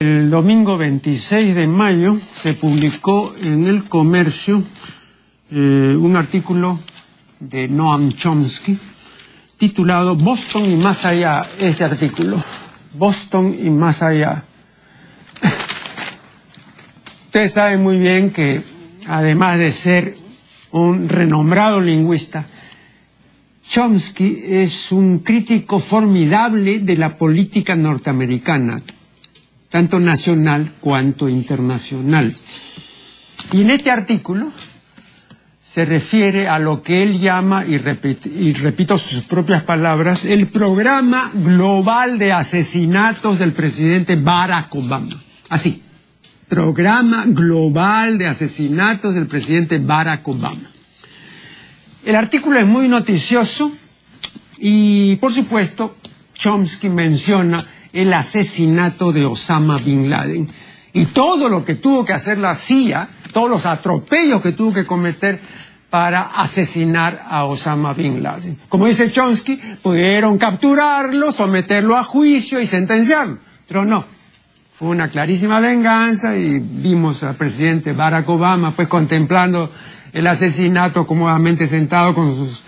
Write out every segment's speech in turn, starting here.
El domingo 26 de mayo se publicó en el comercio eh, un artículo de Noam Chomsky titulado Boston y más allá, este artículo, Boston y más allá. Ustedes saben muy bien que además de ser un renombrado lingüista, Chomsky es un crítico formidable de la política norteamericana, tanto nacional cuanto internacional. Y en este artículo se refiere a lo que él llama, y, y repito sus propias palabras, el programa global de asesinatos del presidente Barack Obama. Así, programa global de asesinatos del presidente Barack Obama. El artículo es muy noticioso y, por supuesto, Chomsky menciona el asesinato de Osama Bin Laden y todo lo que tuvo que hacer la CIA, todos los atropellos que tuvo que cometer para asesinar a Osama Bin Laden. Como dice Chomsky, pudieron capturarlo, someterlo a juicio y sentenciarlo, pero no. Fue una clarísima venganza y vimos al presidente Barack Obama pues contemplando el asesinato cómodamente sentado con sus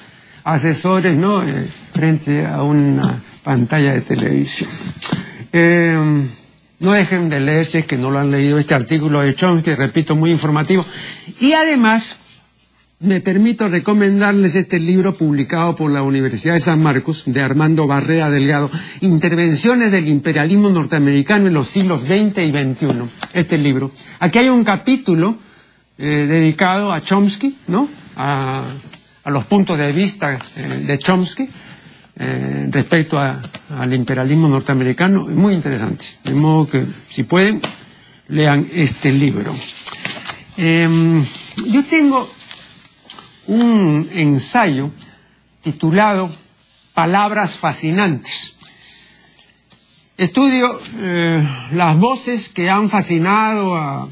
asesores, ¿no? Eh, frente a una pantalla de televisión. Eh, no dejen de leer si es que no lo han leído este artículo de Chomsky, repito, muy informativo. Y además, me permito recomendarles este libro publicado por la Universidad de San Marcos, de Armando Barrea Delgado, Intervenciones del imperialismo norteamericano en los siglos XX y XXI. Este libro. Aquí hay un capítulo eh, dedicado a Chomsky, ¿no? A, a los puntos de vista eh, de Chomsky eh, respecto al imperialismo norteamericano, muy interesante. De modo que, si pueden, lean este libro. Eh, yo tengo un ensayo titulado Palabras fascinantes. Estudio eh, las voces que han fascinado a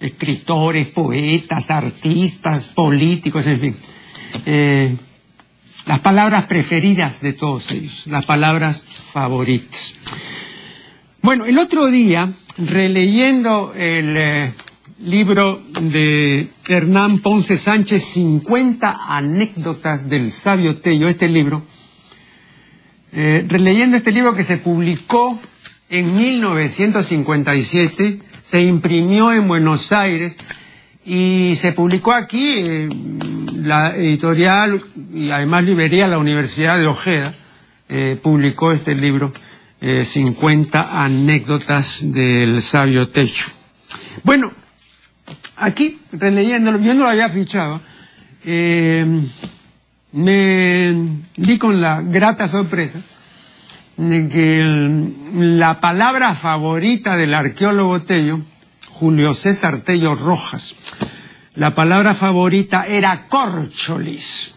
escritores, poetas, artistas, políticos, en fin. Eh, las palabras preferidas de todos ellos, las palabras favoritas. Bueno, el otro día, releyendo el eh, libro de Hernán Ponce Sánchez, 50 anécdotas del sabio Tello, este libro, eh, releyendo este libro que se publicó en 1957, se imprimió en Buenos Aires y se publicó aquí, eh, la editorial y además librería la Universidad de Ojeda eh, publicó este libro, eh, 50 anécdotas del sabio Techo. Bueno, aquí, releyéndolo, yo no lo había fichado, eh, me di con la grata sorpresa de que la palabra favorita del arqueólogo Tello, Julio César Tello Rojas, la palabra favorita era corcholis.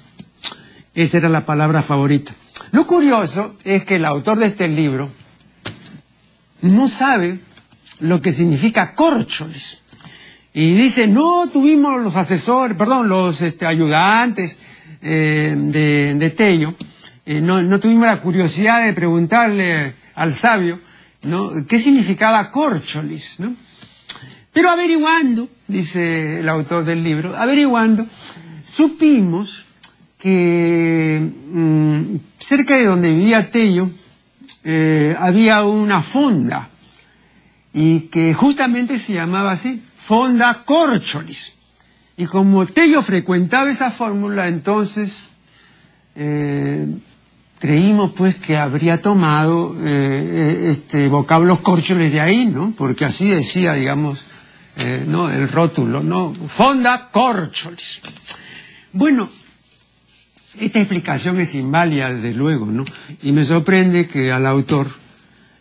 Esa era la palabra favorita. Lo curioso es que el autor de este libro no sabe lo que significa corcholis. Y dice, no tuvimos los asesores, perdón, los este, ayudantes eh, de, de, Tello, eh, no, tuvimos la curiosidad de preguntarle al sabio, ¿no? ¿Qué significaba corcholis, no? Pero averiguando, dice el autor del libro, averiguando, supimos que mmm, cerca de donde vivía Tello eh, había una fonda y que justamente se llamaba así, Fonda Corcholis. Y como Tello frecuentaba esa fórmula, entonces eh, creímos pues que habría tomado eh, este vocablo corcholis de ahí, ¿no? Porque así decía, digamos, eh, ¿no? el rótulo, ¿no? Fonda Corcholis. Bueno, esta explicación es inválida, desde luego, ¿no? Y me sorprende que al autor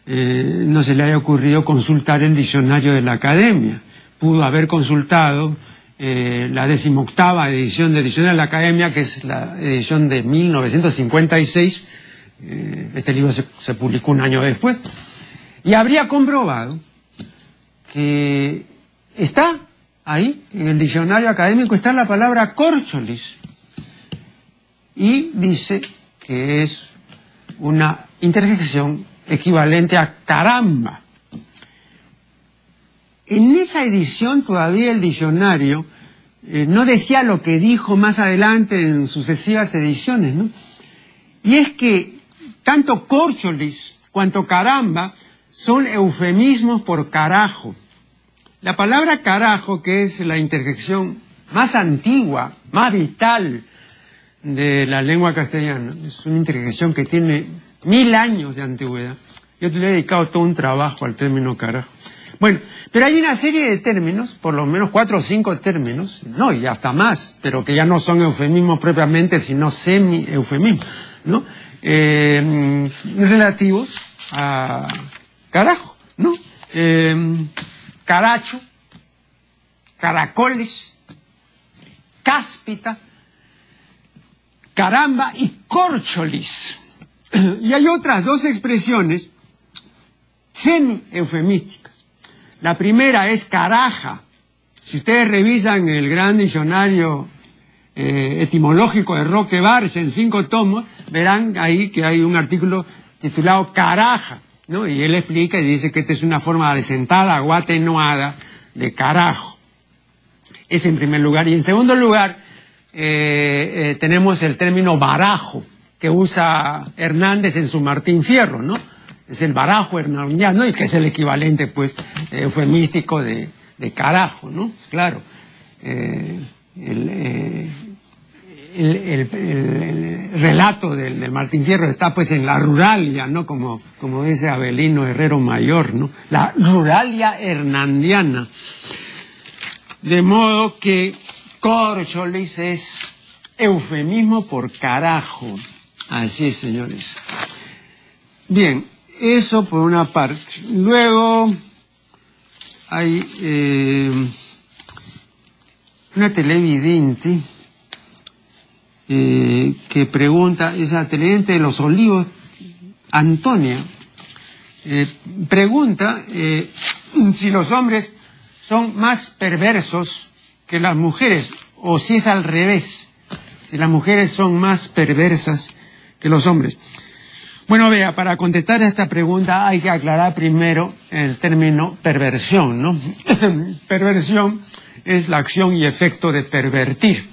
eh, no se le haya ocurrido consultar el diccionario de la academia. Pudo haber consultado eh, la decimoctava edición del diccionario de la academia, que es la edición de 1956. Eh, este libro se publicó un año después. Y habría comprobado que está ahí, en el diccionario académico, está la palabra corcholis. Y dice que es una interjección equivalente a caramba. en esa edición todavía el diccionario eh, no decía lo que dijo más adelante en sucesivas ediciones, ¿no? Y es que tanto corcholis cuanto caramba son eufemismos por carajo. La palabra carajo, que es la interjección más antigua, más vital de la lengua castellana, es una interjección que tiene mil años de antigüedad. Yo le he dedicado todo un trabajo al término carajo. Bueno, pero hay una serie de términos, por lo menos cuatro o cinco términos, no, y hasta más, pero que ya no son eufemismos propiamente, sino semi-eufemismos, ¿no? Eh, relativos a carajo, ¿no? Eh, caracho, caracoles, cáspita, caramba y corcholis. Y hay otras dos expresiones semi-eufemísticas. La primera es caraja. Si ustedes revisan el gran diccionario eh, etimológico de Roque Barça en cinco tomos, verán ahí que hay un artículo titulado Caraja, ¿no? Y él explica y dice que esta es una forma de sentada o atenuada de carajo. Es en primer lugar. Y en segundo lugar, eh, eh, tenemos el término barajo, que usa Hernández en su Martín Fierro, ¿no? Es el barajo hernandiano y que es el equivalente, pues, eufemístico de, de carajo, ¿no? Claro. Eh, eh, el, el, el, relato del, del, Martín Fierro está pues en la ruralia, ¿no? Como, como dice Abelino Herrero Mayor, ¿no? La ruralia hernandiana. De modo que corcholis es eufemismo por carajo. Así es, señores. Bien, eso por una parte. Luego hay eh, una televidente eh, que pregunta, esa televidente de los olivos, Antonia, eh, pregunta eh, si los hombres son más perversos que las mujeres o si es al revés, si las mujeres son más perversas que los hombres. Bueno, vea, para contestar a esta pregunta hay que aclarar primero el término perversión, ¿no? perversión es la acción y efecto de pervertir.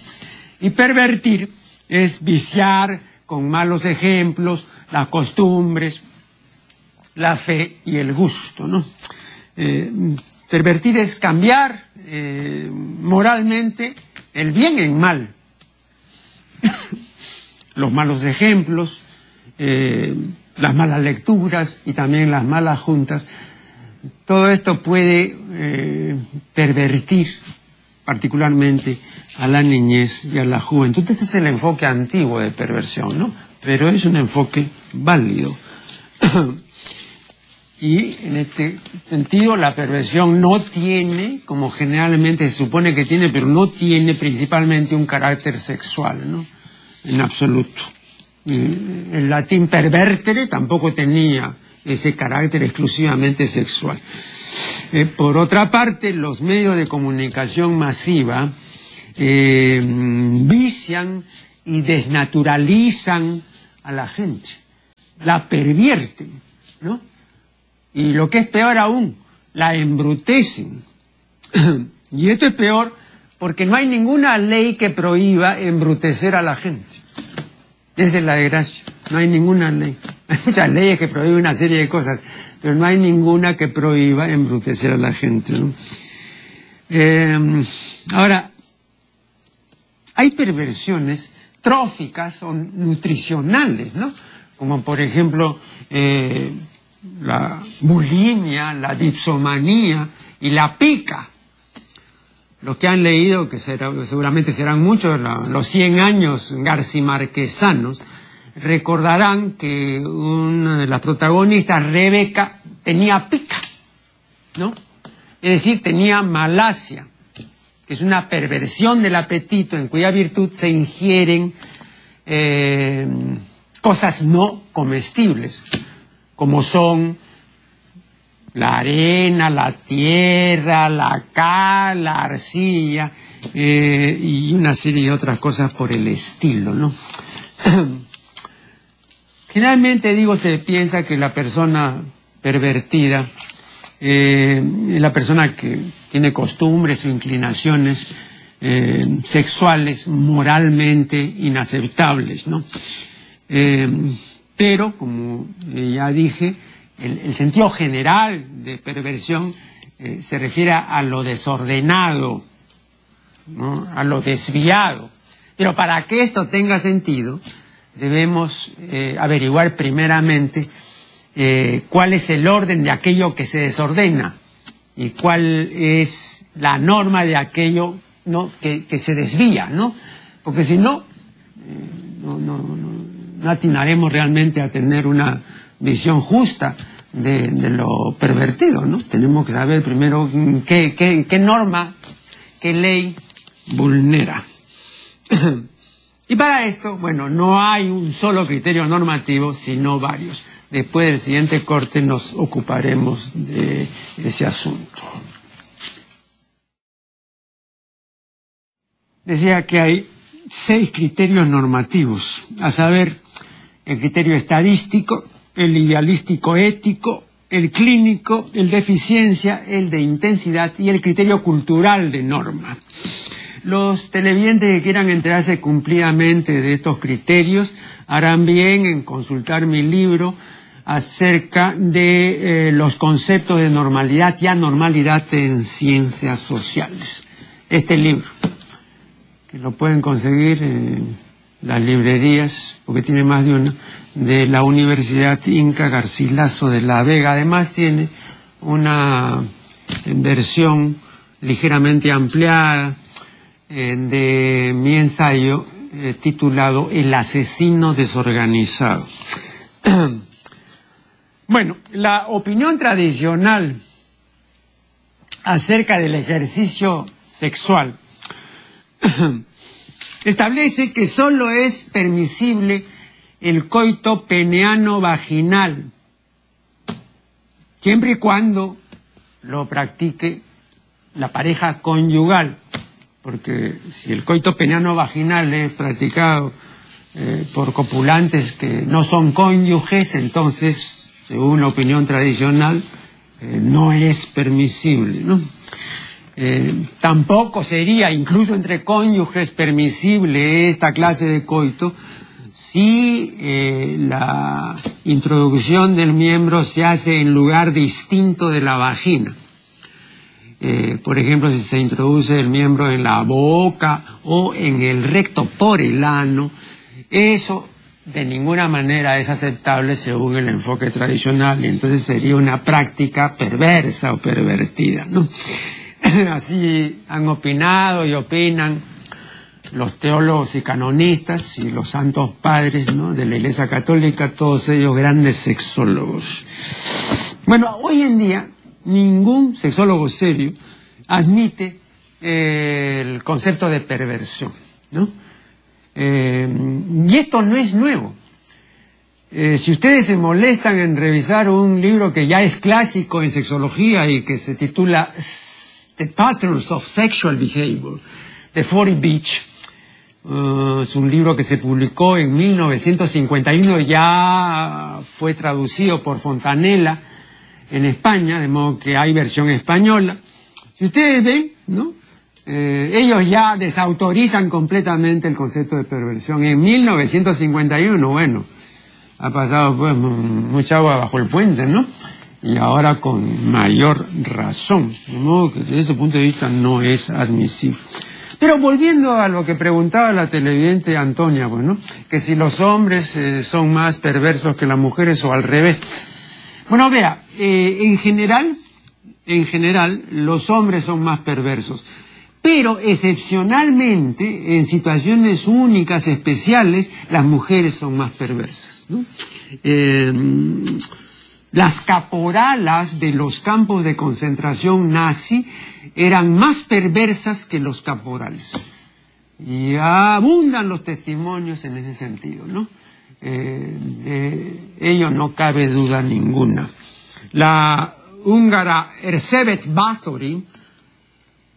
Y pervertir es viciar con malos ejemplos las costumbres, la fe y el gusto, ¿no? Eh, pervertir es cambiar eh, moralmente el bien en mal. Los malos ejemplos, eh, las malas lecturas y también las malas juntas, todo esto puede pervertir particularmente a la niñez y a la juventud. Este es el enfoque antiguo de perversión, ¿no? Pero es un enfoque válido. y en este sentido la perversión no tiene, como generalmente se supone que tiene, pero no tiene principalmente un carácter sexual, ¿no? En absoluto. El latín pervertere tampoco tenía ese carácter exclusivamente sexual. Eh, por otra parte, los medios de comunicación masiva eh, vician y desnaturalizan a la gente, la pervierten, ¿no? Y lo que es peor aún, la embrutecen. y esto es peor porque no hay ninguna ley que prohíba embrutecer a la gente. Esa es la desgracia. No hay ninguna ley. Hay muchas leyes que prohíben una serie de cosas, pero no hay ninguna que prohíba embrutecer a la gente. Eh, ahora, hay perversiones tróficas o nutricionales, ¿no? Como por ejemplo eh, la bulimia, la dipsomanía y la pica. Los que han leído, que será, seguramente serán muchos, los 100 años garcimarquesanos, recordarán que una de las protagonistas, Rebeca, tenía pica, ¿no? Es decir, tenía malasia, que es una perversión del apetito en cuya virtud se ingieren eh, cosas no comestibles, como son la arena, la tierra, la cal, la arcilla eh, y una serie de otras cosas por el estilo, ¿no? Generalmente digo, se piensa que la persona pervertida eh, la persona que tiene costumbres o inclinaciones eh, sexuales moralmente inaceptables, ¿no? Eh, pero, como ya dije, el, sentido general de perversión se refiere a lo desordenado, a lo desviado. Pero para que esto tenga sentido, debemos averiguar primeramente eh, cuál es el orden de aquello que se desordena y cuál es la norma de aquello ¿no? que, se desvía, ¿no? Porque si no, eh, no, no, no, atinaremos realmente a tener una visión justa de, lo pervertido, ¿no? Tenemos que saber primero qué, qué, qué norma, qué ley vulnera. y para esto, bueno, no hay un solo criterio normativo, sino varios. Después del siguiente corte nos ocuparemos de ese asunto. Decía que hay seis criterios normativos, a saber, el criterio estadístico, el idealístico ético, el clínico, el de eficiencia, el de intensidad y el criterio cultural de norma. Los televidentes que quieran enterarse cumplidamente de estos criterios harán bien en consultar mi libro acerca de eh, los conceptos de normalidad y anormalidad en ciencias sociales. Este libro, que lo pueden conseguir en las librerías, porque tiene más de una, de la Universidad Inca Garcilaso de la Vega. Además tiene una versión ligeramente ampliada eh, de mi ensayo eh, titulado El asesino desorganizado. Bueno, la opinión tradicional acerca del ejercicio sexual establece que solo es permisible el coito peneano vaginal, siempre y cuando lo practique la pareja conyugal, porque si el coito peneano vaginal es practicado eh, por copulantes que no son cónyuges, entonces según la opinión tradicional, eh, no es permisible. ¿no? Eh, tampoco sería, incluso entre cónyuges, permisible esta clase de coito si la introducción del miembro se hace en lugar distinto de la vagina. Por ejemplo, si se introduce el miembro en la boca o en el recto por el ano, eso de ninguna manera es aceptable según el enfoque tradicional y entonces sería una práctica perversa o pervertida. Así han opinado y opinan los teólogos y canonistas y los santos padres de la Iglesia Católica, todos ellos grandes sexólogos. Bueno, hoy en día ningún sexólogo serio admite eh, el concepto de perversión. ¿no? Eh, y esto no es nuevo. Eh, si ustedes se molestan en revisar un libro que ya es clásico en sexología y que se titula The Patterns of Sexual Behavior, de Forty Beach, es un libro que se publicó en 1951, ya fue traducido por Fontanella en España, de modo que hay versión española. Si ustedes ven, ¿no? Eh, ellos ya desautorizan completamente el concepto de perversión. En 1951, bueno, ha pasado pues mucha agua bajo el puente, ¿no? Y ahora con mayor razón. De modo que desde ese punto de vista no es admisible. Pero volviendo a lo que preguntaba la televidente Antonia, bueno, que si los hombres eh, son más perversos que las mujeres o al revés. Bueno, vea, eh, en general, en general, los hombres son más perversos pero excepcionalmente, en situaciones únicas, especiales, las mujeres son más perversas. Eh, las caporalas de los campos de concentración nazi eran más perversas que los caporales. Y abundan los testimonios en ese sentido, ¿no? Eh, de ello no cabe duda ninguna. La húngara Erzsébet Báthory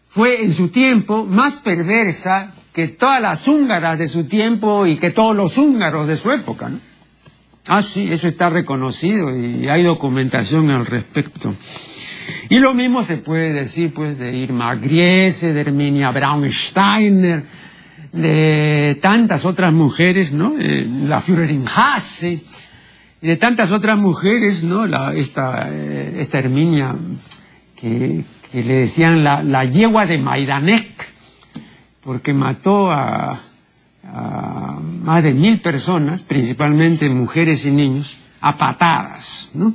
fue en su tiempo más perversa que todas las húngaras de su tiempo y que todos los húngaros de su época. ¿no? Ah, sí, eso está reconocido y hay documentación al respecto. Y lo mismo se puede decir pues de Irma Griese, de Herminia Braunsteiner, de tantas otras mujeres, ¿no? Eh, la Führerin Hasse, y de tantas otras mujeres, ¿no? La, esta, eh, esta Herminia que, le decían la, la, yegua de Maidanek, porque mató a, a, más de mil personas, principalmente mujeres y niños, a patadas, ¿no?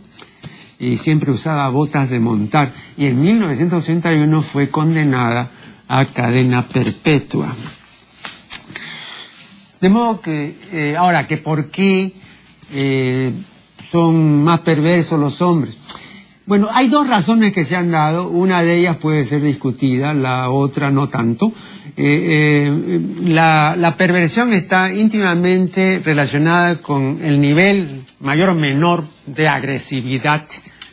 Y siempre usaba botas de montar. Y en 1981 fue condenada a cadena perpetua. De modo que, eh, ahora, que por qué eh, son más perversos los hombres. Bueno, hay dos razones que se han dado, una de ellas puede ser discutida, la otra no tanto. Eh, la, la, perversión está íntimamente relacionada con el nivel mayor o menor de agresividad,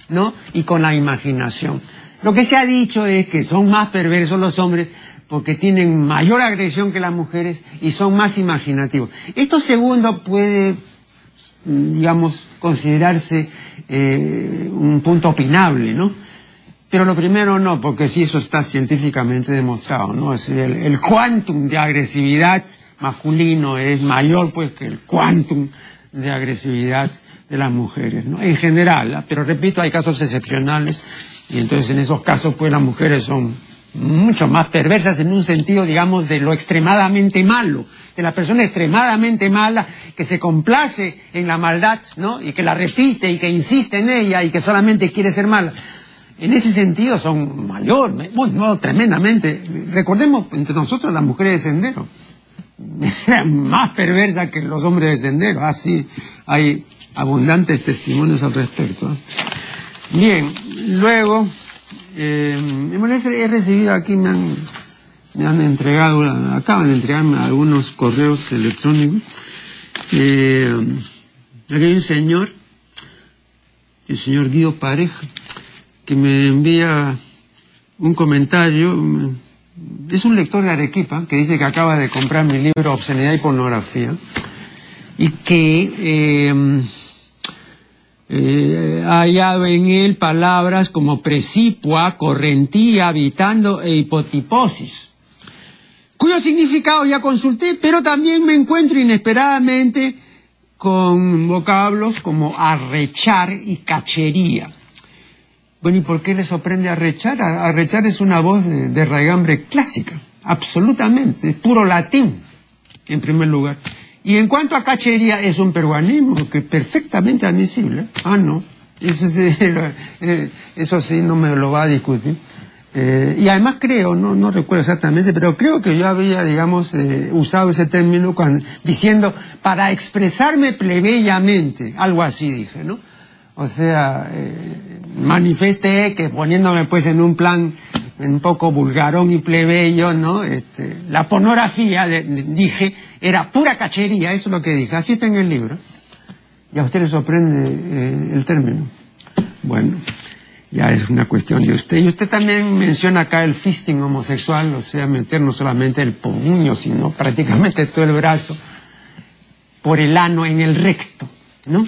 ¿no? Y con la imaginación. Lo que se ha dicho es que son más perversos los hombres porque tienen mayor agresión que las mujeres y son más imaginativos. Esto segundo puede, digamos, considerarse eh, un punto opinable, ¿no? Pero lo primero no, porque sí eso está científicamente demostrado, ¿no? Es el, el quantum de agresividad masculino es mayor pues que el quantum de agresividad de las mujeres, ¿no? En general, pero repito, hay casos excepcionales y entonces en esos casos pues las mujeres son mucho más perversas en un sentido, digamos, de lo extremadamente malo, de la persona extremadamente mala que se complace en la maldad, ¿no? Y que la repite y que insiste en ella y que solamente quiere ser mala. En ese sentido son mayor, bueno, tremendamente. Recordemos entre nosotros las mujeres de sendero. más perversas que los hombres de sendero. Así hay abundantes testimonios al respecto. Bien, luego eh, he recibido aquí, me han, me han entregado, acaban de entregarme algunos correos electrónicos. Eh, aquí hay un señor, el señor Guido Pareja, que me envía un comentario. Es un lector de Arequipa que dice que acaba de comprar mi libro Obscenidad y Pornografía y que eh, eh, ha hallado en él palabras como precipua, correntía, habitando e hipotiposis, cuyo significado ya consulté, pero también me encuentro inesperadamente con vocablos como arrechar y cachería. Bueno, ¿y por qué le sorprende arrechar? Arrechar es una voz de, de raigambre clásica, absolutamente, es puro latín, en primer lugar. Y en cuanto a cachería, es un peruanismo que perfectamente admisible. Ah, no, eso sí, eh, eso sí no me lo va a discutir. Eh, y además creo, no, no recuerdo exactamente, pero creo que yo había, digamos, eh, usado ese término cuando, diciendo para expresarme plebeyamente, algo así dije, ¿no? O sea, eh, manifesté que poniéndome pues en un plan un poco vulgarón y plebeyo, ¿no? Este, la pornografía, dije, era pura cachería, eso es lo que dije, así está en el libro. Y a usted le sorprende eh, el término. Bueno, ya es una cuestión de usted. Y usted también menciona acá el fisting homosexual, o sea, meter no solamente el puño, sino prácticamente todo el brazo por el ano en el recto, ¿no?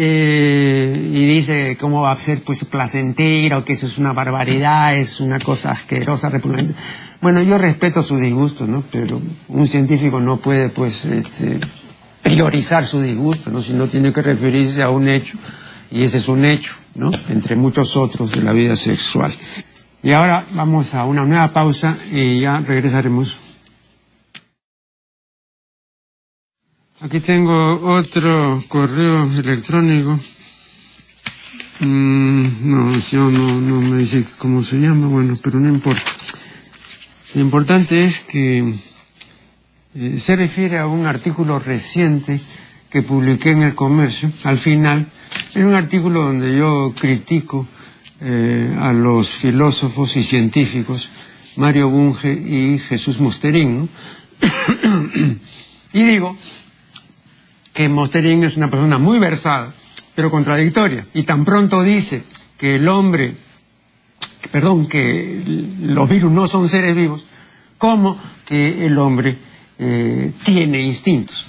Eh, y dice cómo va a ser pues placentero, que eso es una barbaridad, es una cosa asquerosa, repugnante. Bueno, yo respeto su disgusto, ¿no? Pero un científico no puede pues este, priorizar su disgusto, ¿no? Sino tiene que referirse a un hecho, y ese es un hecho, ¿no? Entre muchos otros de la vida sexual. Y ahora vamos a una nueva pausa y ya regresaremos. Aquí tengo otro correo electrónico. Mm, no, yo no, no me dice cómo se llama, bueno, pero no importa. Lo importante es que eh, se refiere a un artículo reciente que publiqué en el comercio. Al final, es un artículo donde yo critico eh, a los filósofos y científicos Mario Bunge y Jesús Mosterín. ¿no? y digo que Mosterín es una persona muy versada, pero contradictoria. Y tan pronto dice que el hombre, perdón, que los virus no son seres vivos, como que el hombre eh, tiene instintos.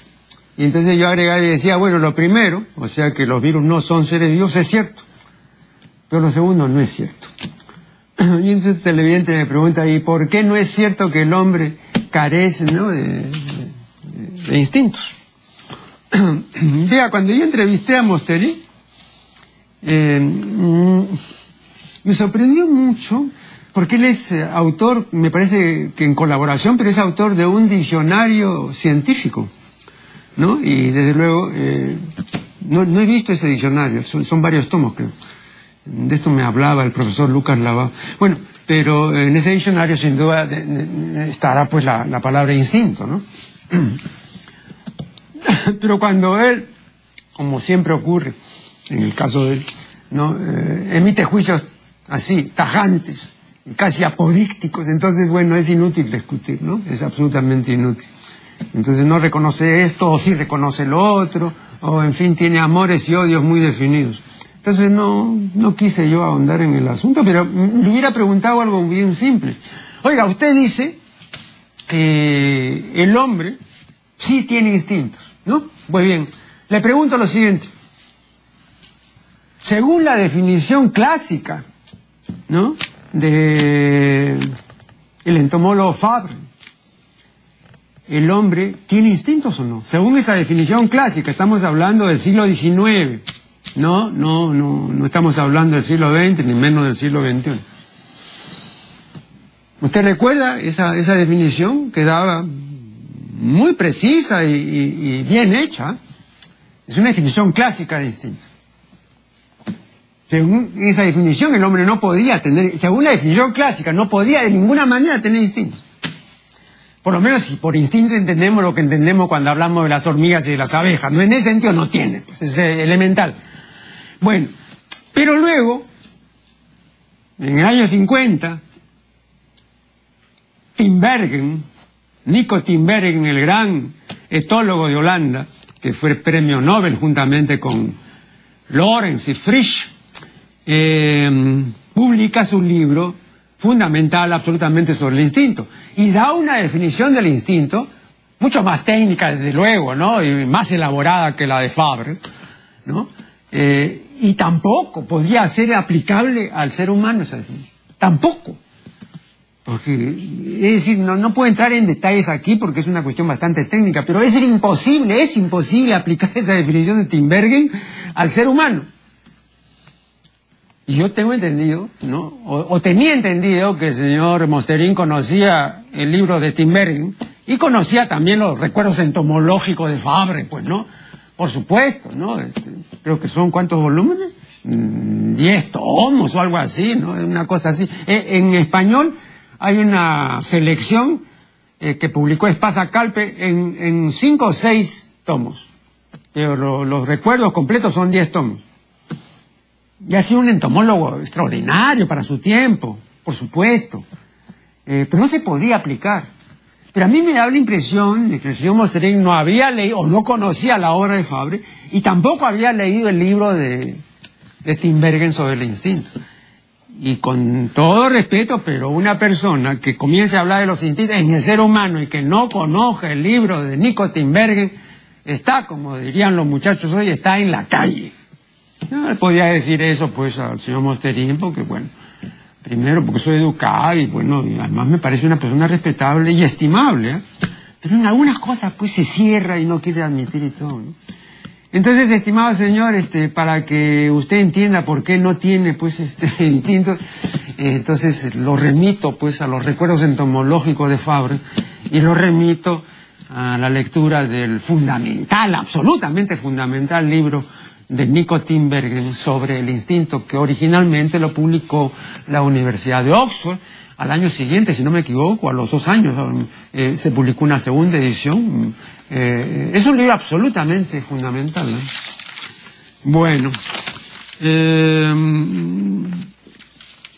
Y entonces yo agregaba y decía, bueno, lo primero, o sea que los virus no son seres vivos, es cierto. pero lo segundo no es cierto. Y entonces el televidente me pregunta, ¿y por qué no es cierto que el hombre carece de, instintos? Vea, cuando yo entrevisté a Mosteri, eh, mm, me sorprendió mucho porque él es eh, autor, me parece que en colaboración, pero es autor de un diccionario científico, ¿no? Y desde luego, eh, no, he visto ese diccionario, son, varios tomos, creo. De esto me hablaba el profesor Lucas Lava. Bueno, pero en ese diccionario sin duda estará pues la, palabra instinto, ¿no? pero cuando él, como siempre ocurre, en el caso de él, ¿no? Eh, emite juicios así, tajantes, casi apodícticos, entonces, bueno, es inútil discutir, ¿no? Es absolutamente inútil. Entonces no reconoce esto, o sí reconoce lo otro, o en fin, tiene amores y odios muy definidos. Entonces no, no quise yo ahondar en el asunto, pero le hubiera preguntado algo bien simple. Oiga, usted dice que el hombre sí tiene instintos, ¿no? Pues bien, le pregunto lo siguiente. Según la definición clásica, ¿no? de el entomólogo Fabre. ¿El hombre tiene instintos o no? Según esa definición clásica, estamos hablando del siglo XIX. No, no, no, no estamos hablando del siglo XX, ni menos del siglo XXI. ¿Usted recuerda esa, esa definición? Quedaba muy precisa y bien hecha. Es una definición clásica de instinto. Según esa definición, el hombre no podía tener, según la definición clásica, no podía de ninguna manera tener instintos. Por lo menos si por instinto entendemos lo que entendemos cuando hablamos de las hormigas y de las abejas. No en ese sentido no tiene, pues es elemental. Bueno, pero luego, en el año 50, Timbergen, Nico Timbergen, el gran etólogo de Holanda, que fue premio Nobel juntamente con Lorenz y Frisch, eh, publica su libro fundamental absolutamente sobre el instinto y da una definición del instinto mucho más técnica desde luego, ¿no? Y más elaborada que la de Fabre, ¿no? Eh, y tampoco podría ser aplicable al ser humano esa definición. Tampoco. Porque, es decir, no, no puedo entrar en detalles aquí porque es una cuestión bastante técnica, pero es imposible, es imposible aplicar esa definición de Timbergen al ser humano. Y yo tengo entendido, ¿no? O, tenía entendido que el señor Mosterín conocía el libro de Timbergen y conocía también los recuerdos entomológicos de Fabre, pues, ¿no? Por supuesto, ¿no? Este, creo que son cuántos volúmenes? Mm, diez tomos o algo así, ¿no? Una cosa así. E, en español hay una selección eh, que publicó Espasa Calpe en, cinco o seis tomos. Pero los recuerdos completos son diez tomos. Y ha sido un entomólogo extraordinario para su tiempo, por supuesto. Eh, pero no se podía aplicar. Pero a mí me da la impresión de que el señor Mosterín no había leído o no conocía la obra de Fabre y tampoco había leído el libro de, de sobre el instinto. Y con todo respeto, pero una persona que comience a hablar de los instintos en el ser humano y que no conozca el libro de Nico Timbergen, está, como dirían los muchachos hoy, está en la calle. No podía decir eso pues al señor Mosterín porque bueno, primero porque soy educado y bueno, además me parece una persona respetable y estimable, ¿eh? pero en algunas cosas pues se cierra y no quiere admitir y todo. Entonces, estimado señor, este, para que usted entienda por qué no tiene pues este instinto, eh, entonces lo remito pues a los recuerdos entomológicos de Fabre y lo remito a la lectura del fundamental, absolutamente fundamental libro de Nico Timbergen sobre el instinto, que originalmente lo publicó la Universidad de Oxford. Al año siguiente, si no me equivoco, a los dos años, eh, se publicó una segunda edición. Eh, es un libro absolutamente fundamental. Bueno, eh,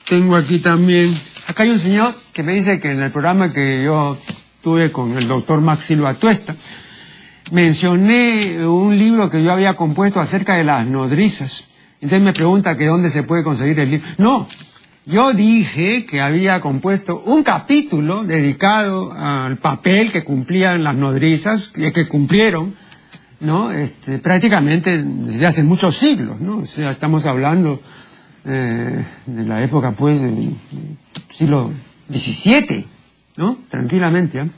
tengo aquí también, acá hay un señor que me dice que en el programa que yo tuve con el doctor Max Silva Tuesta, mencioné un libro que yo había compuesto acerca de las nodrizas. Entonces me pregunta que dónde se puede conseguir el libro. No, yo dije que había compuesto un capítulo dedicado al papel que cumplían las nodrizas, que cumplieron, ¿no? Este, prácticamente desde hace muchos siglos, ¿no? O sea, estamos hablando eh, de la época, pues, del siglo XVII, ¿no? Tranquilamente, ¿eh?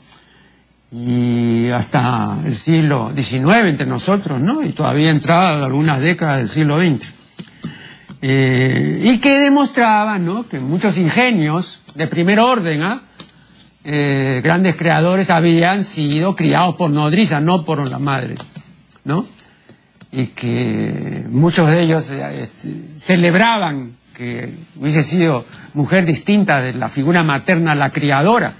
Y hasta el siglo XIX entre nosotros, ¿no? Y todavía entrada algunas décadas del siglo XX. Eh, y que demostraban, ¿no? Que muchos ingenios de primer orden, ¿ah? Eh, grandes creadores habían sido criados por nodriza, no por la madre, ¿no? Y que muchos de ellos eh, celebraban que hubiese sido mujer distinta de la figura materna, la criadora,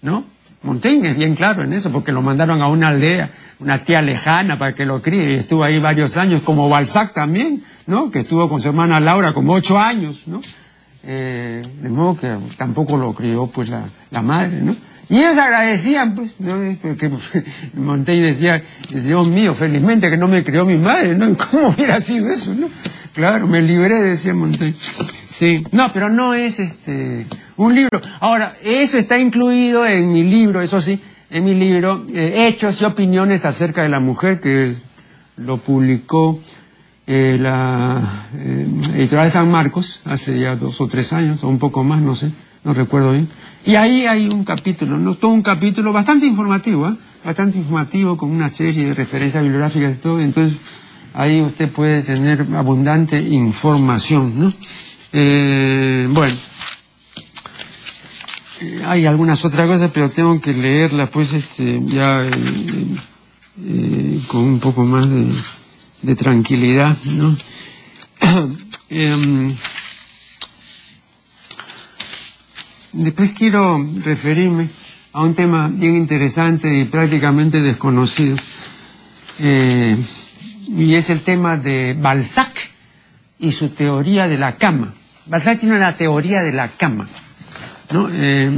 ¿no? Montaigne es bien claro en eso, porque lo mandaron a una aldea, una tía lejana para que lo críe, y estuvo ahí varios años, como Balzac también, ¿no? Que estuvo con su hermana Laura como ocho años, ¿no? Eh, de modo que tampoco lo crió pues la, la madre, ¿no? Y ellos agradecían, pues, ¿no? Porque Montaigne decía, Dios mío, felizmente que no me crió mi madre, ¿no? ¿Cómo hubiera sido eso, no? Claro, me libré, decía Montaigne. Sí, no, pero no es este un libro. Ahora, eso está incluido en mi libro, eso sí, en mi libro, eh, Hechos y opiniones acerca de la mujer, que lo publicó eh, la eh, editorial de San Marcos hace ya dos o tres años, o un poco más, no sé, no recuerdo bien. Y ahí hay un capítulo, ¿no? Todo un capítulo bastante informativo, ¿eh? Bastante informativo, con una serie de referencias bibliográficas y todo. Entonces, ahí usted puede tener abundante información, ¿no? Eh, bueno. Eh, hay algunas otras cosas, pero tengo que leerlas, pues, este, ya eh, con un poco más de, tranquilidad, ¿no? Em, Después quiero referirme a un tema bien interesante y prácticamente desconocido, eh, y es el tema de Balzac y su teoría de la cama. Balzac tiene una teoría de la cama. ¿No? Eh,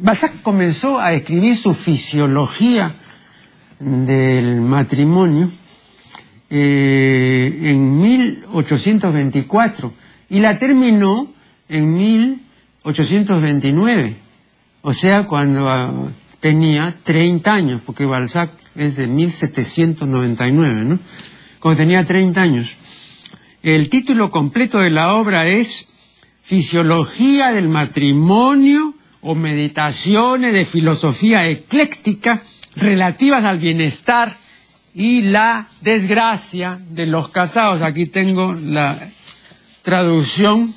Balzac comenzó a escribir su fisiología del matrimonio eh, en 1824 y la terminó en 1829, o sea, cuando ah, tenía 30 años, porque Balzac es de 1799, ¿no? Cuando tenía 30 años. El título completo de la obra es Fisiología del matrimonio o meditaciones de filosofía ecléctica relativas al bienestar y la desgracia de los casados. Aquí tengo la traducción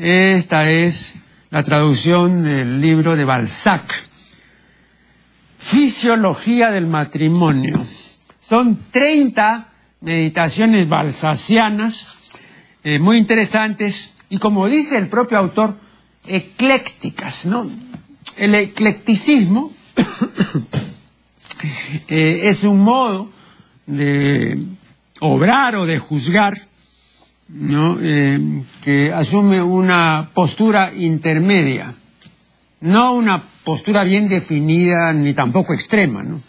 esta es la traducción del libro de Balzac. Fisiología del matrimonio. Son 30 meditaciones balsacianas eh, muy interesantes y como dice el propio autor, eclécticas, ¿no? El eclecticismo eh, es un modo de obrar o de juzgar ¿no? Eh, que asume una postura intermedia, no una postura bien definida ni tampoco extrema. ¿no?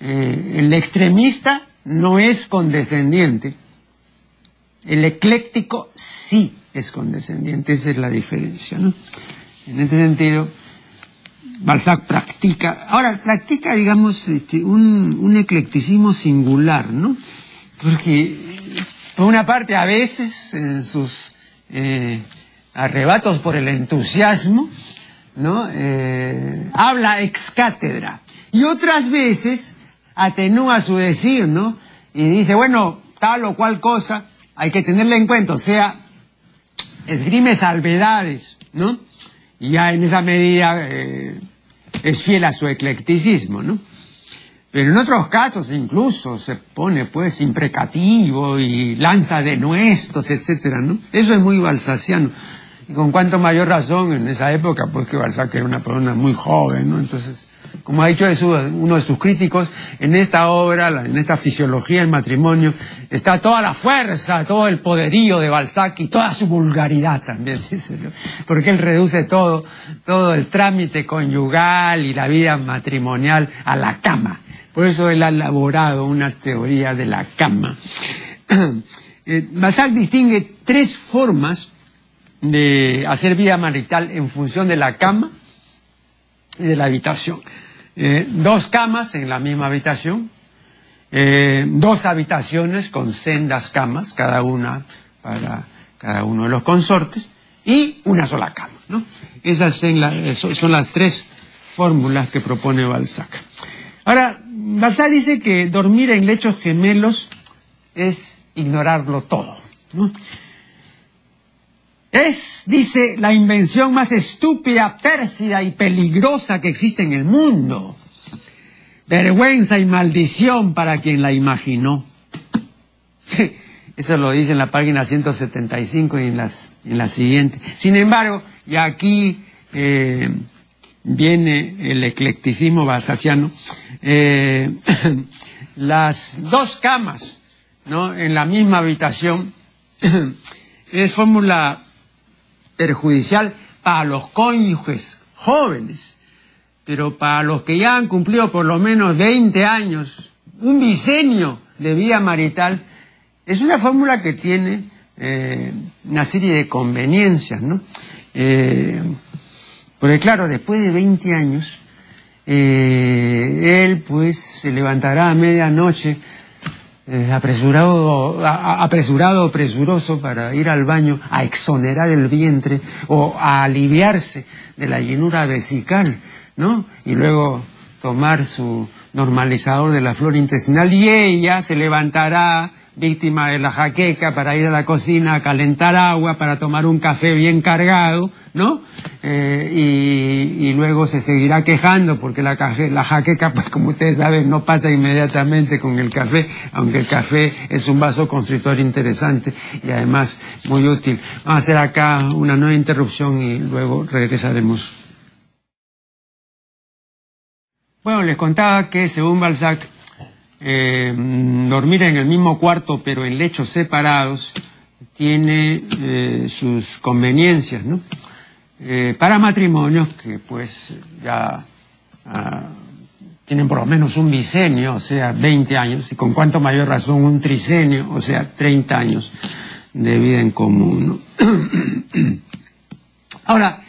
Eh, el extremista no es condescendiente, el ecléctico sí es condescendiente, esa es la diferencia. ¿no? En este sentido, Balzac practica, ahora practica, digamos, este, un, un eclecticismo singular, ¿no? Porque por una parte, a veces, en sus eh, arrebatos por el entusiasmo, ¿no? Eh, habla ex cátedra. Y otras veces atenúa su decir, ¿no? Y dice, bueno, tal o cual cosa hay que tenerla en cuenta, o sea, esgrime salvedades, ¿no? Y ya en esa medida eh, es fiel a su eclecticismo, ¿no? Pero en otros casos incluso se pone pues imprecativo y lanza denuestos, etcétera, ¿no? Eso es muy balsaciano. Y con cuanto mayor razón en esa época, pues que Balzac era una persona muy joven, ¿no? Entonces, como ha dicho uno de sus críticos, en esta obra, en esta fisiología del matrimonio, está toda la fuerza, todo el poderío de Balzac y toda su vulgaridad también, porque él reduce todo, todo el trámite conyugal y la vida matrimonial a la cama. Por eso él ha elaborado una teoría de la cama. Eh, Balzac distingue tres formas de hacer vida marital en función de la cama y de la habitación. Eh, dos camas en la misma habitación, eh, dos habitaciones con sendas camas, cada una para cada uno de los consortes, y una sola cama. ¿no? Esas son las tres fórmulas que propone Balzac. Ahora, Balzac dice que dormir en lechos gemelos es ignorarlo todo. Es, dice, la invención más estúpida, pérfida y peligrosa que existe en el mundo. Vergüenza y maldición para quien la imaginó. Eso lo dice en la página 175 y en, las, en la siguiente. Sin embargo, y aquí eh, viene el eclecticismo balsaciano, eh, las dos camas ¿no? en la misma habitación es fórmula perjudicial para los cónyuges jóvenes, pero para los que ya han cumplido por lo menos 20 años, un diseño de vida marital, es una fórmula que tiene eh, una serie de conveniencias, ¿no? Eh, porque claro, después de 20 años, eh, él pues se levantará a medianoche eh, apresurado, apresurado, presuroso para ir al baño a exonerar el vientre o a aliviarse de la llenura vesical, ¿no? Y luego tomar su normalizador de la flora intestinal y ella se levantará víctima de la jaqueca para ir a la cocina a calentar agua para tomar un café bien cargado, ¿no? Eh, y, luego se seguirá quejando porque la, jaqueca, pues como ustedes saben, no pasa inmediatamente con el café, aunque el café es un vaso constrictor interesante y además muy útil. Vamos a hacer acá una nueva interrupción y luego regresaremos. Bueno, les contaba que según Balzac, eh, dormir en el mismo cuarto pero en lechos separados tiene eh, sus conveniencias, ¿no? Eh, para matrimonios que pues ya ah, tienen por lo menos un bicenio, o sea, 20 años, y con cuanto mayor razón un tricenio, o sea, 30 años de vida en común. Ahora,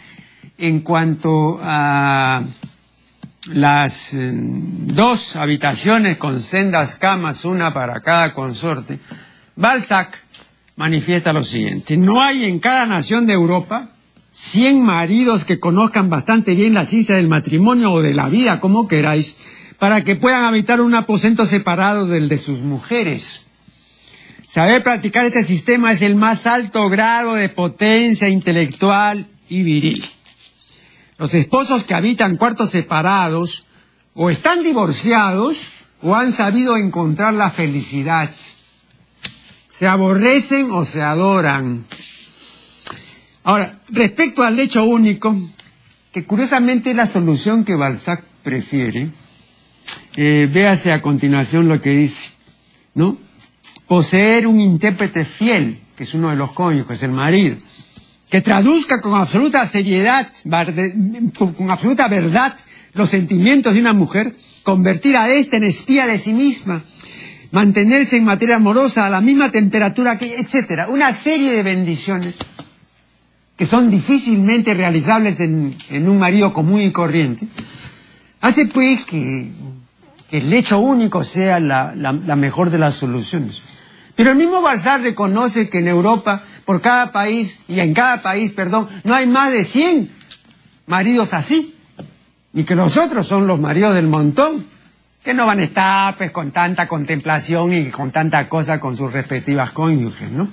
en cuanto a las eh, dos habitaciones con sendas camas, una para cada consorte, Balzac manifiesta lo siguiente, no hay en cada nación de Europa 100 maridos que conozcan bastante bien la ciencia del matrimonio o de la vida, como queráis, para que puedan habitar un aposento separado del de sus mujeres. Saber practicar este sistema es el más alto grado de potencia intelectual y viril. Los esposos que habitan cuartos separados o están divorciados o han sabido encontrar la felicidad. Se aborrecen o se adoran. Ahora, respecto al lecho único, que curiosamente es la solución que Balzac prefiere, eh, véase a continuación lo que dice, ¿no? Poseer un intérprete fiel, que es uno de los cónyuges, el marido, que traduzca con absoluta seriedad, con absoluta verdad, los sentimientos de una mujer, convertir a ésta en espía de sí misma, mantenerse en materia amorosa a la misma temperatura que, etcétera, una serie de bendiciones que son difícilmente realizables en, un marido común y corriente, hace pues que, el hecho único sea la, mejor de las soluciones. Pero el mismo Balzar reconoce que en Europa, por cada país, y en cada país, perdón, no hay más de 100 maridos así, y que nosotros son los maridos del montón, que no van a estar pues con tanta contemplación y con tanta cosa con sus respectivas cónyuges, ¿no?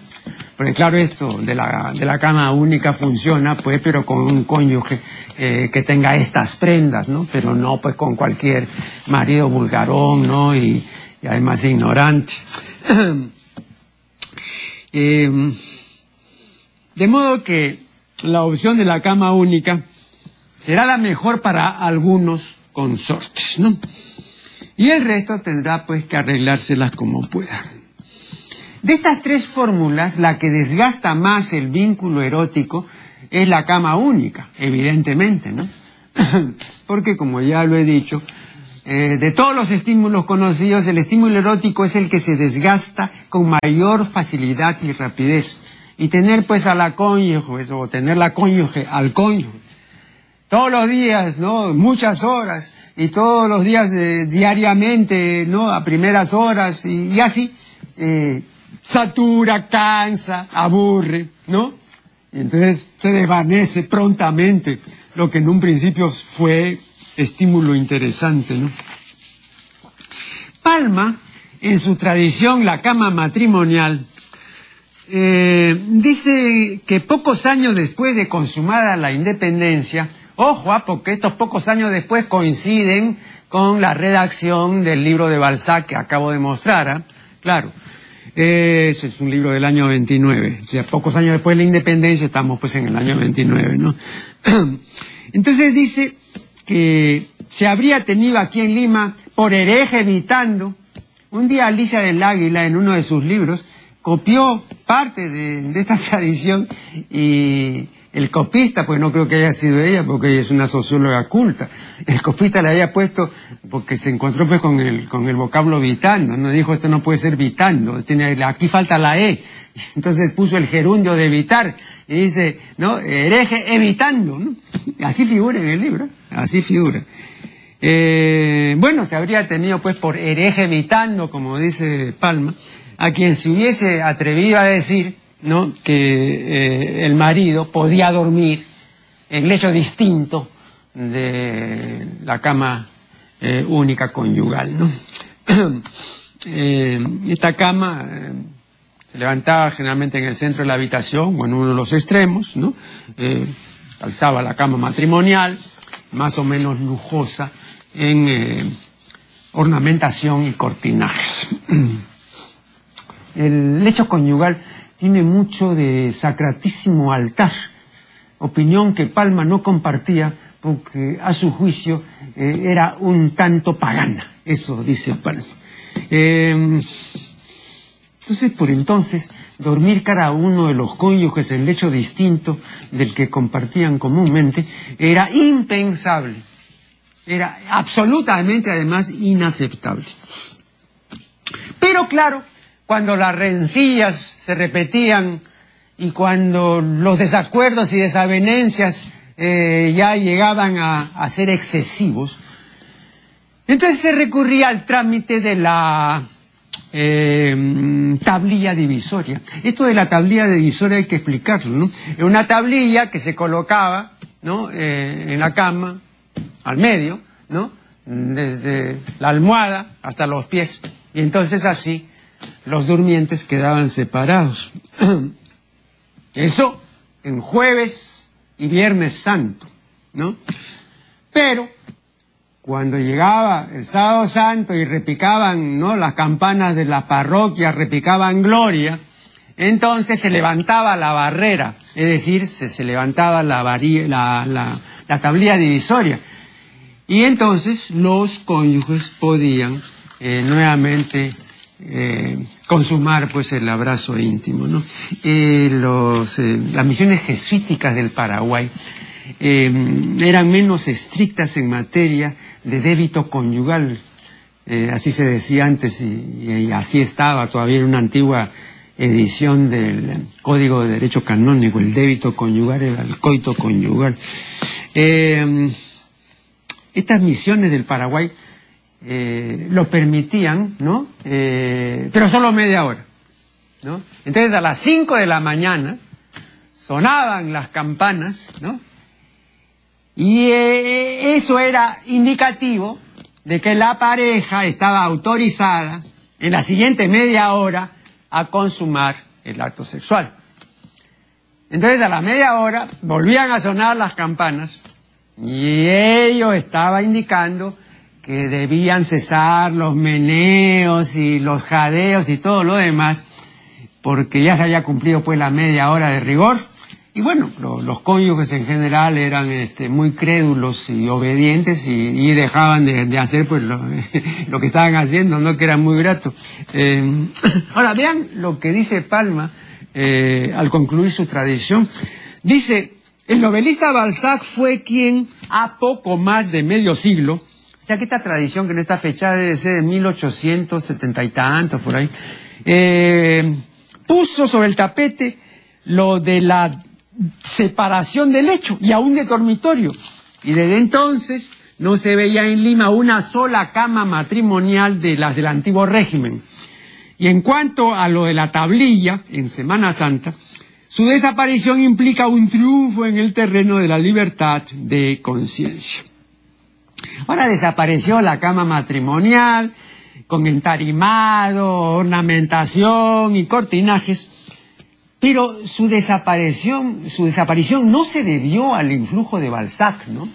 Porque claro, esto de la, de la cama única funciona, pues, pero con un cónyuge eh, que tenga estas prendas, ¿no? Pero no, pues, con cualquier marido vulgarón, ¿no? Y, además ignorante. Em, de modo que la opción de la cama única será la mejor para algunos consortes, ¿no? Y el resto tendrá, pues, que arreglárselas como pueda. De estas tres fórmulas, la que desgasta más el vínculo erótico es la cama única, evidentemente, ¿no? Porque, como ya lo he dicho, eh, de todos los estímulos conocidos, el estímulo erótico es el que se desgasta con mayor facilidad y rapidez. Y tener pues a la cónyuge, o tener la cónyuge al cónyuge, todos los días, ¿no? Muchas horas, y todos los días, eh, diariamente, ¿no? A primeras horas y, así, eh, satura, cansa, aburre, ¿no? Y entonces se desvanece prontamente lo que en un principio fue estímulo interesante, ¿no? Palma, en su tradición, la cama matrimonial, eh, dice que pocos años después de consumada la independencia, ojo, ah, porque estos pocos años después coinciden con la redacción del libro de Balzac que acabo de mostrar, ¿ah? claro, ese es un libro del año 29, o sea, pocos años después de la independencia estamos pues en el año 29, ¿no? Entonces dice que se habría tenido aquí en Lima por hereje evitando. Un día Alicia del Águila, en uno de sus libros, copió parte de, esta tradición y el copista, pues no creo que haya sido ella, porque ella es una socióloga culta, el copista le había puesto, porque se encontró pues con el, con el vocablo vitando, no dijo esto no puede ser vitando, tiene, aquí falta la E, entonces puso el gerundio de evitar, y dice, ¿no? Hereje evitando. Así figura en el libro, así figura. Eh, bueno, se habría tenido pues por hereje evitando, como dice Palma, a quien se hubiese atrevido a decir ¿no? que eh, el marido podía dormir en lecho distinto de la cama eh, única conyugal. ¿no? esta cama se levantaba generalmente en el centro de la habitación o en uno de los extremos, ¿no? alzaba la cama matrimonial, más o menos lujosa, en eh, ornamentación y cortinajes. El lecho conyugal tiene mucho de sacratísimo altar, opinión que Palma no compartía porque a su juicio eh, era un tanto pagana, eso dice Palma. Em, entonces, por entonces, dormir cada uno de los cónyuges en lecho distinto del que compartían comúnmente era impensable. Era absolutamente, además, inaceptable. Pero claro, cuando las rencillas se repetían y cuando los desacuerdos y desavenencias eh, ya llegaban a, ser excesivos, entonces se recurría al trámite de la eh, tablilla divisoria. Esto de la tablilla divisoria hay que explicarlo, ¿no? Es una tablilla que se colocaba, ¿no? Eh, en la cama, al medio, ¿no? Desde la almohada hasta los pies. Y entonces así los durmientes quedaban separados. Eso en jueves y viernes santo, ¿no? Pero cuando llegaba el sábado santo y repicaban, ¿no? Las campanas de la parroquia repicaban gloria, entonces se levantaba la barrera, es decir, se, levantaba la, la, la tablilla divisoria. Y entonces los cónyuges podían eh, nuevamente eh, consumar pues el abrazo íntimo. ¿no? Eh, los, las misiones jesuíticas del Paraguay eran menos estrictas en materia de débito conyugal, así se decía antes y, así estaba todavía en una antigua edición del Código de Derecho Canónico, el débito conyugal el coito conyugal. Estas misiones del Paraguay eh, lo permitían, ¿no? Eh, pero solo media hora, ¿no? Entonces a las 5 de la mañana sonaban las campanas, ¿no? Y eh, eso era indicativo de que la pareja estaba autorizada en la siguiente media hora a consumar el acto sexual. Entonces a la media hora volvían a sonar las campanas y ello estaba indicando que debían cesar los meneos y los jadeos y todo lo demás, porque ya se había cumplido pues la media hora de rigor. Y bueno, los cónyuges en general eran este, muy crédulos y obedientes y, dejaban de, hacer pues lo, que estaban haciendo, no que era muy grato. Eh, ahora vean lo que dice Palma eh, al concluir su tradición. Dice, el novelista Balzac fue quien, a poco más de medio siglo, sea que esta tradición que no está fechada debe ser de 1870 y tantos, por ahí, eh, puso sobre el tapete lo de la separación del hecho y aún de dormitorio. Y desde entonces no se veía en Lima una sola cama matrimonial de las del antiguo régimen. Y en cuanto a lo de la tablilla, en Semana Santa, su desaparición implica un triunfo en el terreno de la libertad de conciencia. Ahora desapareció la cama matrimonial, con entarimado, ornamentación y cortinajes, pero su desaparición, su desaparición no se debió al influjo de Balzac, ¿no?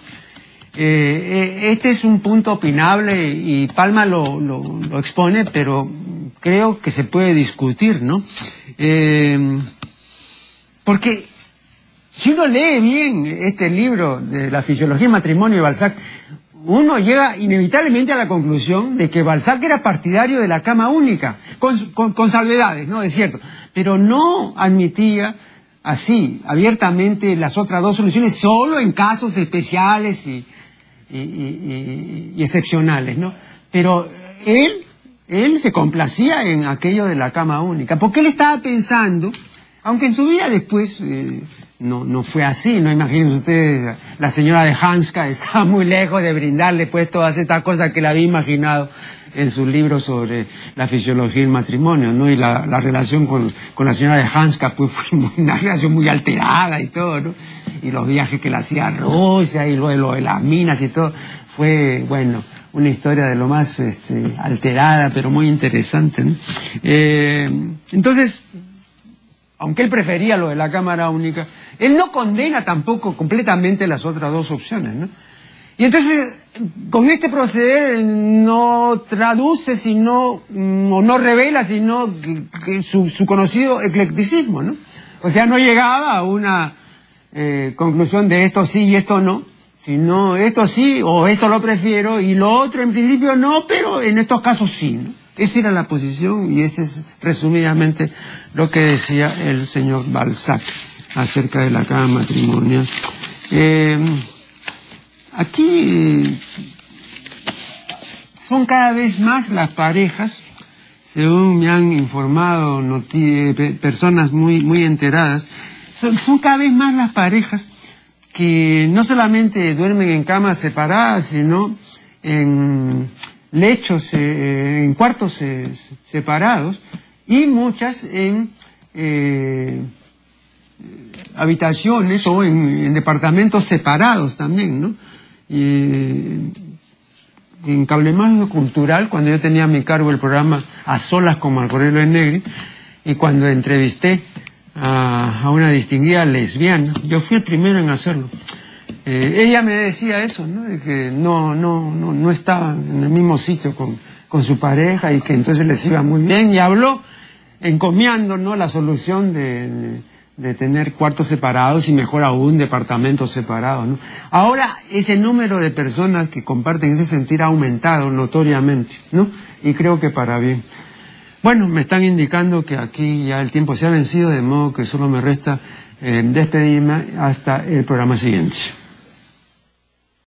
Eh, eh, este es un punto opinable y Palma lo, lo, expone, pero creo que se puede discutir, ¿no? Eh, porque si uno lee bien este libro de la fisiología y matrimonio de Balzac, uno llega inevitablemente a la conclusión de que Balzac era partidario de la cama única, con, salvedades, ¿no? Es cierto, pero no admitía así, abiertamente, las otras dos soluciones, solo en casos especiales y, excepcionales, ¿no? Pero él, él se complacía en aquello de la cama única, porque él estaba pensando aunque en su vida después eh, no, no fue así, ¿no? Imagínense ustedes, la señora de Hanska estaba muy lejos de brindarle pues todas estas cosas que le había imaginado en su libro sobre la fisiología del matrimonio, ¿no? Y la, relación con, la señora de Hanska pues fue una relación muy alterada y todo, ¿no? Y los viajes que le hacía a Rusia y luego lo de las minas y todo, fue, bueno, una historia de lo más este, alterada, pero muy interesante, ¿no? Eh, entonces, aunque él prefería lo de la Cámara Única, él no condena tampoco completamente las otras dos opciones, ¿no? Y entonces, con este proceder no traduce, sino, mm, o no revela, sino su, conocido eclecticismo, ¿no? O sea, no llegaba a una eh, conclusión de esto sí y esto no, sino esto sí o esto lo prefiero y lo otro en principio no, pero en estos casos sí, ¿no? Esa era la posición y ese es resumidamente lo que decía el señor Balzac acerca de la cama matrimonial. Eh, aquí son cada vez más las parejas, según me han informado personas muy, muy enteradas, son, son cada vez más las parejas que no solamente duermen en camas separadas, sino en lechos eh, en cuartos eh, separados y muchas en eh, habitaciones o en, departamentos separados también, ¿no? Y, en Cablemágico Cultural, cuando yo tenía a mi cargo el programa A Solas con Marco Aurelio Negri, y cuando entrevisté a, una distinguida lesbiana, yo fui el primero en hacerlo. Eh, ella me decía eso, ¿no? De que no, no, no, no estaba en el mismo sitio con, con, su pareja y que entonces les iba muy bien y habló encomiando, ¿no? La solución de, de, tener cuartos separados y mejor aún departamentos separados, ¿no? Ahora ese número de personas que comparten ese sentir ha aumentado notoriamente, ¿no? Y creo que para bien. Bueno, me están indicando que aquí ya el tiempo se ha vencido, de modo que solo me resta eh, despedirme hasta el programa siguiente.